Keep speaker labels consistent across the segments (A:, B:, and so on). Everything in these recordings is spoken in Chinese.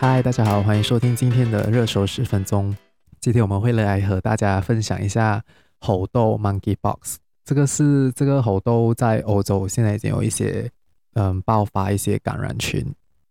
A: 嗨，大家好，欢迎收听今天的热搜十分钟。今天我们会来和大家分享一下猴痘 （Monkeypox）。这个是这个猴痘在欧洲现在已经有一些嗯爆发一些感染群，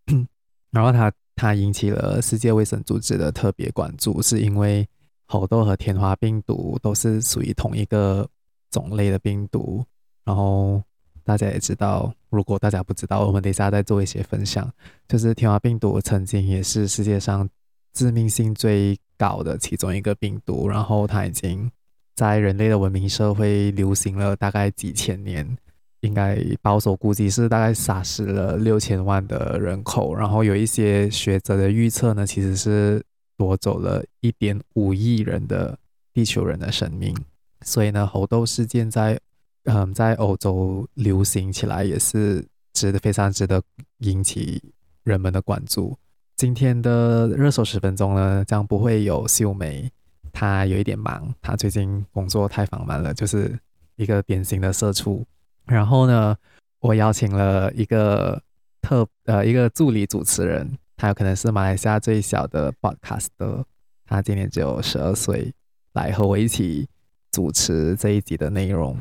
A: 然后它它引起了世界卫生组织的特别关注，是因为猴痘和天花病毒都是属于同一个种类的病毒，然后。大家也知道，如果大家不知道，我们等一下再做一些分享。就是天花病毒曾经也是世界上致命性最高的其中一个病毒，然后它已经在人类的文明社会流行了大概几千年，应该保守估计是大概杀死了六千万的人口。然后有一些学者的预测呢，其实是夺走了一点五亿人的地球人的生命。所以呢，猴痘事件在嗯，在欧洲流行起来也是值得非常值得引起人们的关注。今天的热搜十分钟呢，将不会有秀梅，她有一点忙，她最近工作太繁忙了，就是一个典型的社畜。然后呢，我邀请了一个特呃一个助理主持人，他有可能是马来西亚最小的 podcaster，他今年只有十二岁，来和我一起主持这一集的内容。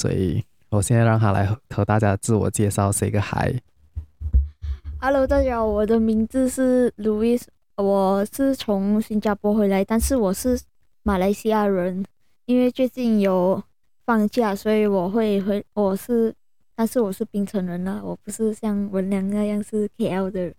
A: 所以，我现在让他来和大家自我介绍，say 个 hi。
B: Hello，大家好，我的名字是 Louis，我是从新加坡回来，但是我是马来西亚人。因为最近有放假，所以我会回。我是，但是我是槟城人了，我不是像文良那样是 KL 的，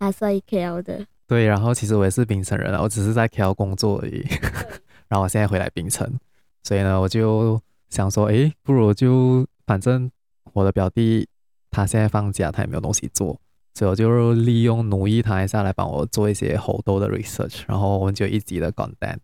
B: 他是 KL 的。
A: 对，然后其实我也是槟城人了，我只是在 KL 工作而已。然后我现在回来槟城，所以呢，我就。想说，诶，不如就反正我的表弟他现在放假，他也没有东西做，所以我就利用奴役他一下来帮我做一些猴痘的 research，然后我们就一集的 content。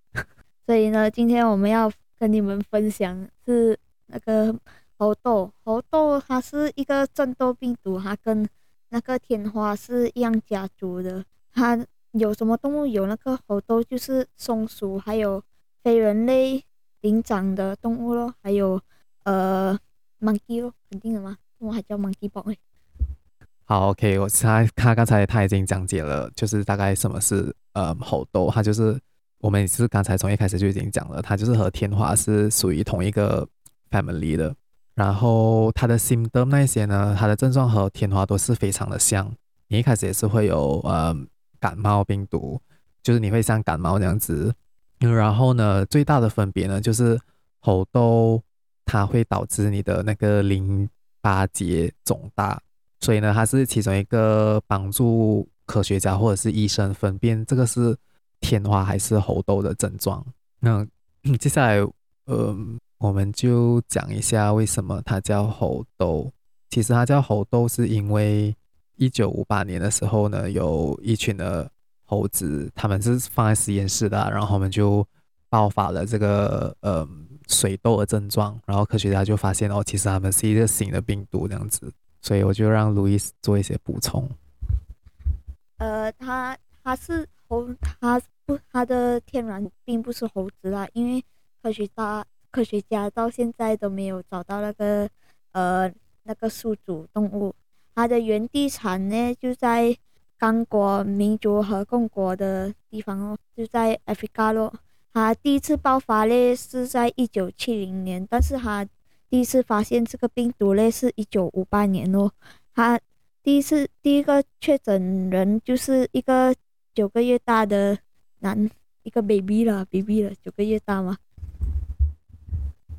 B: 所以呢，今天我们要跟你们分享是那个猴痘，猴痘它是一个真痘病毒，它跟那个天花是一样家族的。它有什么动物有那个猴痘？就是松鼠，还有非人类。灵长的动物咯，还有呃，monkey 咯，肯定的嘛？我还叫 monkey boy。
A: 好，OK，我他他刚才他已经讲解了，就是大概什么是呃猴痘，它就是我们是刚才从一开始就已经讲了，它就是和天花是属于同一个 family 的，然后它的 symptom 那些呢，它的症状和天花都是非常的像，你一开始也是会有呃感冒病毒，就是你会像感冒那样子。然后呢，最大的分别呢，就是猴痘它会导致你的那个淋巴结肿大，所以呢，它是其中一个帮助科学家或者是医生分辨这个是天花还是猴痘的症状。那 接下来，呃，我们就讲一下为什么它叫猴痘。其实它叫猴痘，是因为一九五八年的时候呢，有一群的。猴子他们是放在实验室的，然后我们就爆发了这个呃水痘的症状，然后科学家就发现哦，其实他们是一个新的病毒这样子，所以我就让路易斯做一些补充。
B: 呃，他他是猴，他不，他的天然并不是猴子啦，因为科学家科学家到现在都没有找到那个呃那个宿主动物，它的原地产呢就在。刚果民主和共国的地方哦，就在 Africa 咯。他第一次爆发嘞是在一九七零年，但是他第一次发现这个病毒嘞是一九五八年哦。他第一次第一个确诊人就是一个九个月大的男，一个 baby 了，baby 了，九个月大嘛？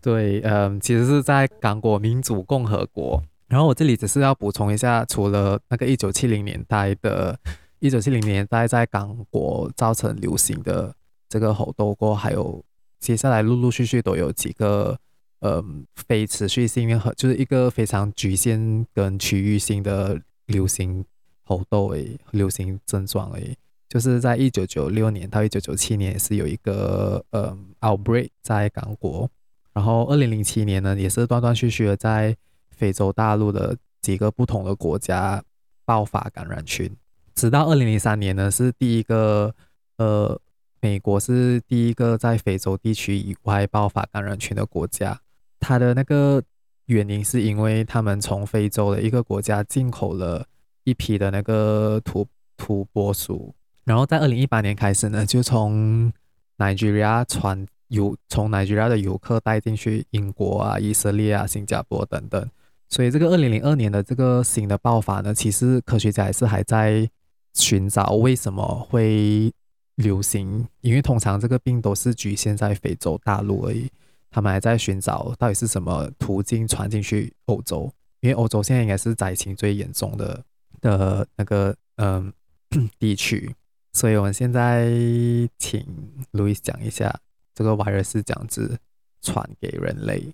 A: 对，嗯，其实是在刚果民主共和国。然后我这里只是要补充一下，除了那个一九七零年代的，一九七零年代在刚果造成流行的这个猴痘过，还有接下来陆陆续续都有几个，呃，非持续性和就是一个非常局限跟区域性的流行猴痘诶，流行症状诶，就是在一九九六年到一九九七年是有一个呃 outbreak 在刚果，然后二零零七年呢也是断断续续的在。非洲大陆的几个不同的国家爆发感染群，直到二零零三年呢，是第一个，呃，美国是第一个在非洲地区以外爆发感染群的国家。它的那个原因是因为他们从非洲的一个国家进口了一批的那个土土拨鼠，然后在二零一八年开始呢，就从 Nigeria 传游，从 Nigeria 的游客带进去英国啊、以色列啊、新加坡等等。所以这个二零零二年的这个新的爆发呢，其实科学家还是还在寻找为什么会流行，因为通常这个病都是局限在非洲大陆而已。他们还在寻找到底是什么途径传进去欧洲，因为欧洲现在应该是灾情最严重的的那个嗯地区，所以我们现在请 Louis 讲一下这个 virus 是这样子传给人类。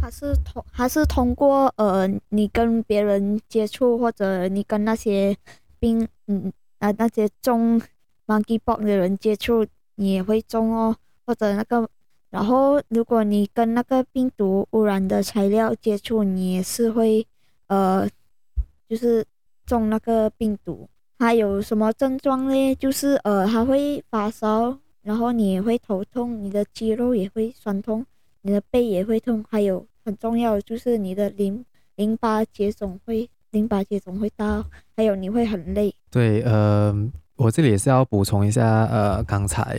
B: 它是通，它是通过呃，你跟别人接触，或者你跟那些病嗯啊那些中 Monkeypox 的人接触，你也会中哦，或者那个。然后，如果你跟那个病毒污染的材料接触，你也是会，呃，就是中那个病毒。还有什么症状呢？就是呃，它会发烧，然后你也会头痛，你的肌肉也会酸痛，你的背也会痛。还有很重要的就是你的淋淋巴结肿会淋巴结肿会大，还有你会很累。
A: 对，呃，我这里也是要补充一下，呃，刚才。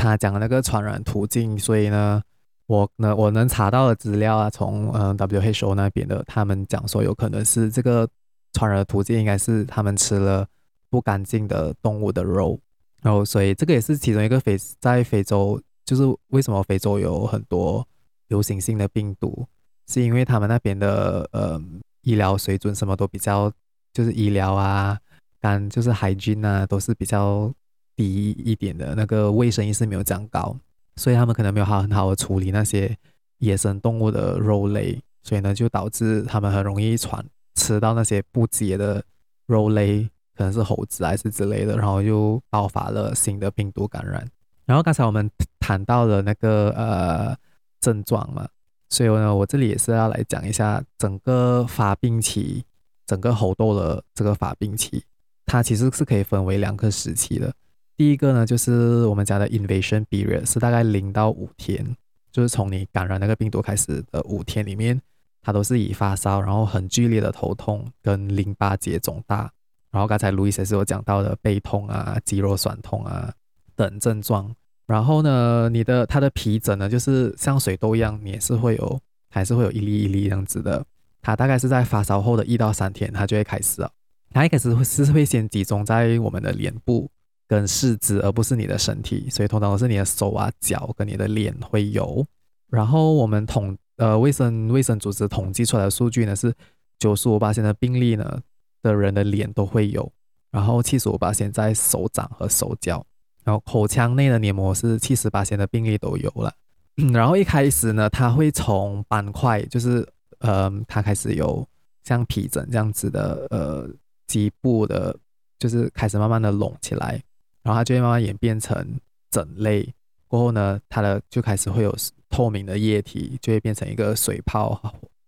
A: 他讲的那个传染途径，所以呢，我呢我能查到的资料啊，从嗯 WHO 那边的，他们讲说有可能是这个传染的途径应该是他们吃了不干净的动物的肉，然后所以这个也是其中一个非在非洲，就是为什么非洲有很多流行性的病毒，是因为他们那边的呃医疗水准什么都比较，就是医疗啊，干就是 hygiene 啊都是比较。低一点的那个卫生意识没有这样高，所以他们可能没有好很好的处理那些野生动物的肉类，所以呢就导致他们很容易传吃到那些不洁的肉类，可能是猴子还是之类的，然后又爆发了新的病毒感染。然后刚才我们谈到了那个呃症状嘛，所以呢我这里也是要来讲一下整个发病期，整个猴痘的这个发病期，它其实是可以分为两个时期的。第一个呢，就是我们讲的 invasion period，是大概零到五天，就是从你感染那个病毒开始的五天里面，它都是以发烧，然后很剧烈的头痛跟淋巴结肿大，然后刚才路易斯是有讲到的背痛啊、肌肉酸痛啊等症状。然后呢，你的它的皮疹呢，就是像水痘一样，你也是会有，还是会有一粒一粒这样子的。它大概是在发烧后的一到三天，它就会开始了。它一开始会是会先集中在我们的脸部。跟四肢，而不是你的身体，所以通常都是你的手啊、脚跟你的脸会有。然后我们统呃卫生卫生组织统计出来的数据呢是九十五八%的病例呢的人的脸都会有，然后七十五八%在手掌和手脚，然后口腔内的黏膜是七十%的病例都有了。然后一开始呢，它会从斑块，就是呃它开始有像皮疹这样子的呃基部的，就是开始慢慢的隆起来。然后它就会慢慢演变成疹类，过后呢，它的就开始会有透明的液体，就会变成一个水泡，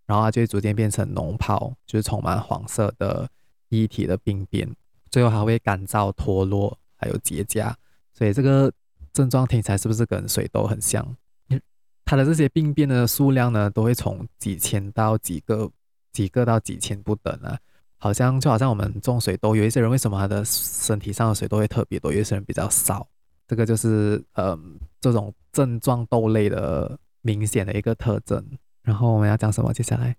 A: 然后它就会逐渐变成脓泡，就是充满黄色的液体的病变，最后还会干燥脱落，还有结痂。所以这个症状听起来是不是跟水痘很像？它的这些病变的数量呢，都会从几千到几个、几个到几千不等啊。好像就好像我们中水痘，有一些人为什么他的身体上的水痘会特别多，有一些人比较少，这个就是呃这种症状痘类的明显的一个特征。然后我们要讲什么？接下来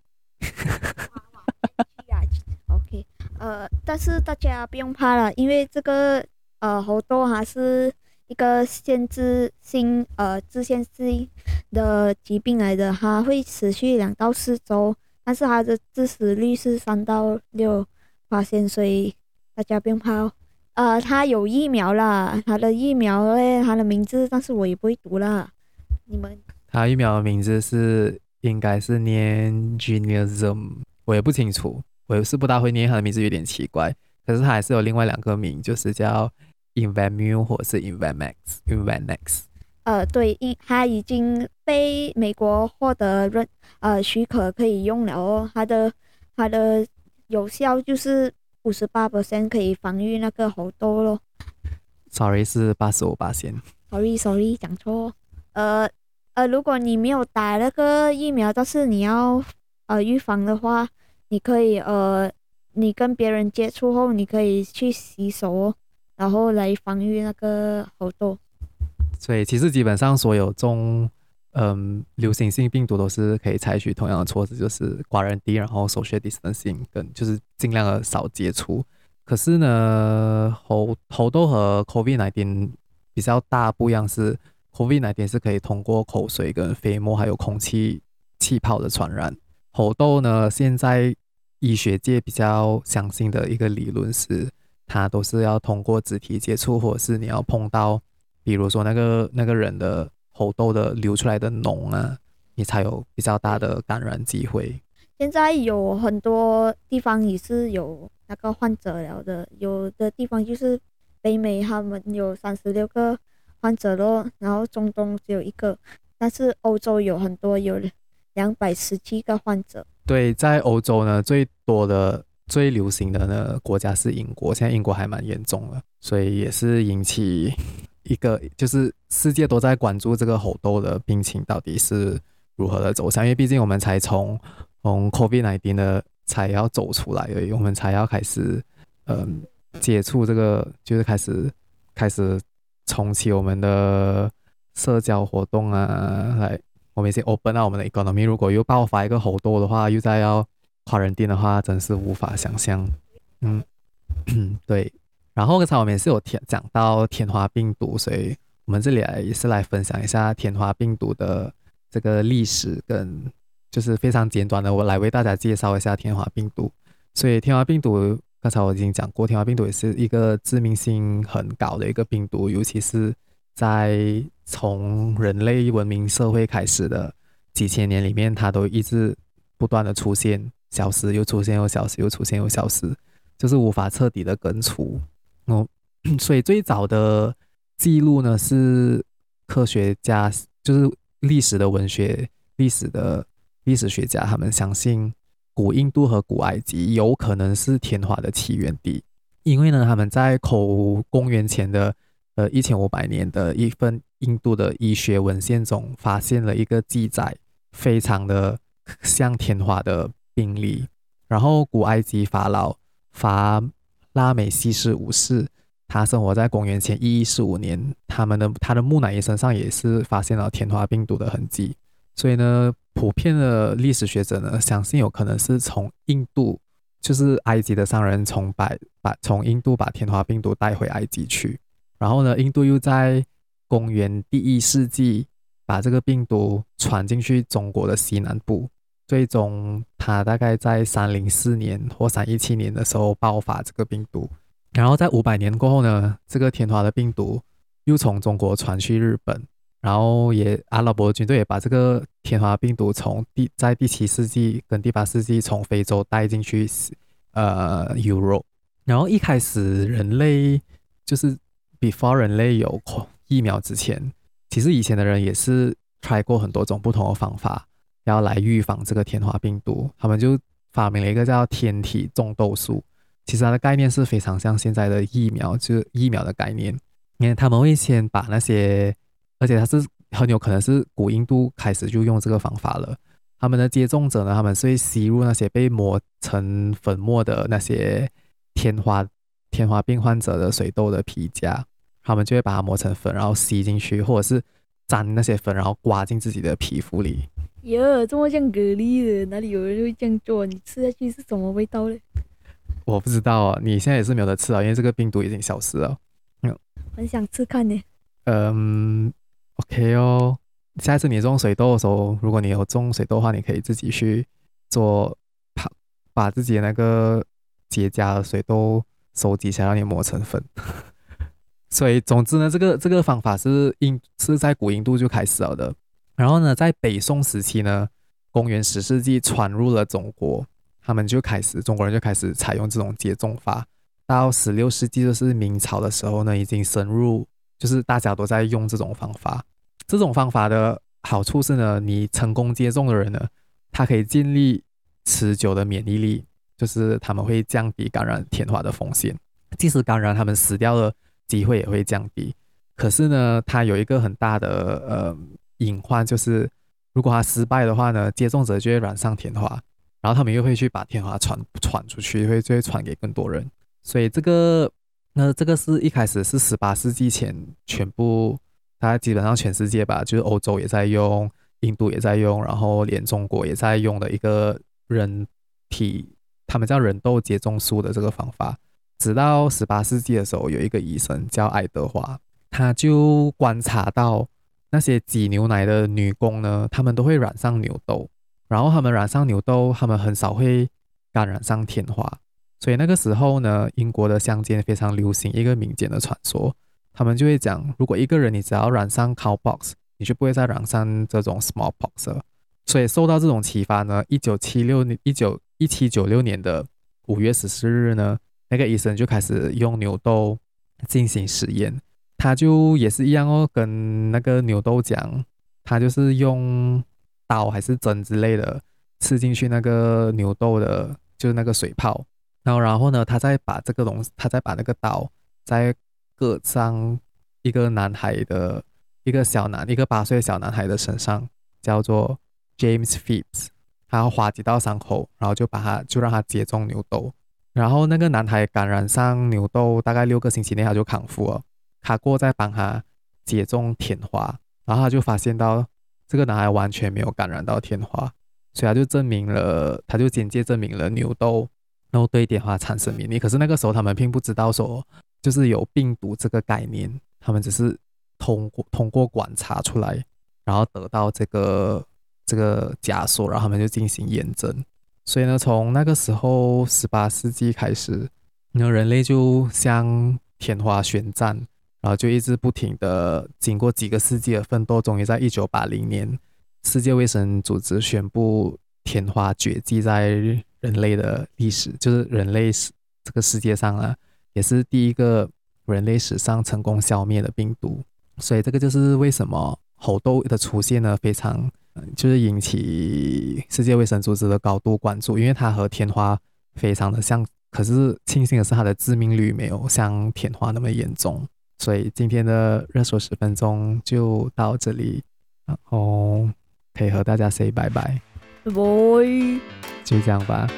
B: ，OK，呃，但是大家不用怕了，因为这个呃猴痘还是一个限制性呃自限性的疾病来的，它会持续两到四周。但是它的致死率是三到六发现，所以大家不用怕哦。呃，它有疫苗啦，它的疫苗嘞，它的名字，但是我也不会读啦。你们？
A: 它疫苗的名字是应该是念 Genism，我也不清楚，我也是不大会念，它的名字有点奇怪。可是它还是有另外两个名，就是叫 Invamil 或者是 Invamax，Invamax。
B: 呃，对，因它已经被美国获得认呃许可可以用了哦。它的它的有效就是五十八 percent 可以防御那个猴痘咯。
A: Sorry，是八十五%。
B: Sorry，Sorry，讲错。呃呃，如果你没有打那个疫苗，但是你要呃预防的话，你可以呃，你跟别人接触后，你可以去洗手哦。然后来防御那个猴痘。
A: 所以其实基本上所有中嗯流行性病毒都是可以采取同样的措施，就是寡人地，然后 social distancing，跟就是尽量的少接触。可是呢，猴猴痘和 COVID-19 比较大不一样是，COVID-19 是可以通过口水、跟飞沫还有空气气泡的传染。猴痘呢，现在医学界比较相信的一个理论是，它都是要通过肢体接触，或者是你要碰到。比如说那个那个人的喉痘的流出来的脓啊，你才有比较大的感染机会。
B: 现在有很多地方也是有那个患者了的，有的地方就是北美，他们有三十六个患者咯，然后中东只有一个，但是欧洲有很多，有两百十七个患者。
A: 对，在欧洲呢，最多的、最流行的呢国家是英国，现在英国还蛮严重的，所以也是引起。一个就是世界都在关注这个猴痘的病情到底是如何的走向，因为毕竟我们才从从 COVID-19 的才要走出来而已，我们才要开始嗯接触这个，就是开始开始重启我们的社交活动啊，来我们已经 open 到我们的 economy，如果又爆发一个猴痘的话，又再要华人店的话，真是无法想象。嗯，对。然后刚才我们也是有讲讲到天花病毒，所以我们这里来也是来分享一下天花病毒的这个历史，跟就是非常简短的，我来为大家介绍一下天花病毒。所以天花病毒刚才我已经讲过，天花病毒也是一个致命性很高的一个病毒，尤其是在从人类文明社会开始的几千年里面，它都一直不断的出现、消失、又出现、又消失、又出现、又消失，就是无法彻底的根除。哦，所以最早的记录呢，是科学家，就是历史的文学、历史的历史学家，他们相信古印度和古埃及有可能是天花的起源地，因为呢，他们在口公元前的呃一千五百年的一份印度的医学文献中，发现了一个记载，非常的 像天花的病例，然后古埃及法老法。拉美西斯五世，他生活在公元前一一四五年，他们的他的木乃伊身上也是发现了天花病毒的痕迹，所以呢，普遍的历史学者呢，相信有可能是从印度，就是埃及的商人从把把从印度把天花病毒带回埃及去，然后呢，印度又在公元第一世纪把这个病毒传进去中国的西南部。最终，它大概在三零四年或三一七年的时候爆发这个病毒，然后在五百年过后呢，这个天花的病毒又从中国传去日本，然后也阿拉伯军队也把这个天花病毒从第在第七世纪跟第八世纪从非洲带进去呃 Europe，然后一开始人类就是 before 人类有疫苗之前，其实以前的人也是 try 过很多种不同的方法。要来预防这个天花病毒，他们就发明了一个叫天体种豆素。其实它的概念是非常像现在的疫苗，就是疫苗的概念。因为他们会先把那些，而且它是很有可能是古印度开始就用这个方法了。他们的接种者呢，他们是会吸入那些被磨成粉末的那些天花天花病患者的水痘的皮痂，他们就会把它磨成粉，然后吸进去，或者是沾那些粉，然后刮进自己的皮肤里。
B: 哟，这么像蛤蜊的，哪里有人会这样做？你吃下去是什么味道嘞？
A: 我不知道啊，你现在也是没有得吃啊，因为这个病毒已经消失了。嗯，
B: 很想吃看呢。
A: 嗯，OK 哦。下一次你种水痘的时候，如果你有种水痘的话，你可以自己去做，把把自己的那个结痂的水痘收集起来，让你磨成粉。所以，总之呢，这个这个方法是印是在古印度就开始了的。然后呢，在北宋时期呢，公元十世纪传入了中国，他们就开始中国人就开始采用这种接种法。到十六世纪，就是明朝的时候呢，已经深入，就是大家都在用这种方法。这种方法的好处是呢，你成功接种的人呢，他可以建立持久的免疫力，就是他们会降低感染天花的风险，即使感染，他们死掉的机会也会降低。可是呢，它有一个很大的呃。隐患就是，如果他失败的话呢，接种者就会染上天花，然后他们又会去把天花传传出去，会就会传给更多人。所以这个那这个是一开始是十八世纪前全部，它基本上全世界吧，就是欧洲也在用，印度也在用，然后连中国也在用的一个人体，他们叫人痘接种术的这个方法。直到十八世纪的时候，有一个医生叫爱德华，他就观察到那些挤牛奶的女工呢，她们都会染上牛痘，然后她们染上牛痘，她们很少会感染上天花。所以那个时候呢，英国的乡间非常流行一个民间的传说，他们就会讲，如果一个人你只要染上 cowpox，你就不会再染上这种 smallpox 了。所以受到这种启发呢，一九七六年一九一七九六年的五月十四日呢，那个医生就开始用牛痘进行实验，他就也是一样哦，跟那个牛痘讲，他就是用刀还是针之类的刺进去那个牛痘的，就是那个水泡。然后，然后呢，他再把这个东西，他再把那个刀再割上一个男孩的一个小男，一个八岁小男孩的身上，叫做 James Phipps，他要划几道伤口，然后就把他就让他接种牛痘。然后那个男孩感染上牛痘，大概六个星期内他就康复了。他过在帮他接种天花，然后他就发现到这个男孩完全没有感染到天花，所以他就证明了，他就间接证明了牛痘。然后对天花产生免疫，可是那个时候他们并不知道说，就是有病毒这个概念，他们只是通过通过观察出来，然后得到这个这个假说，然后他们就进行验证。所以呢，从那个时候十八世纪开始，那人类就向天花宣战，然后就一直不停的经过几个世纪的奋斗，终于在一九八零年，世界卫生组织宣布天花绝迹在。人类的历史就是人类史这个世界上啊，也是第一个人类史上成功消灭的病毒，所以这个就是为什么猴痘的出现呢，非常就是引起世界卫生组织的高度关注，因为它和天花非常的像，可是庆幸的是它的致命率没有像天花那么严重，所以今天的热搜十分钟就到这里，然后可以和大家 say 拜拜。
B: 拜拜，
A: 就这样吧。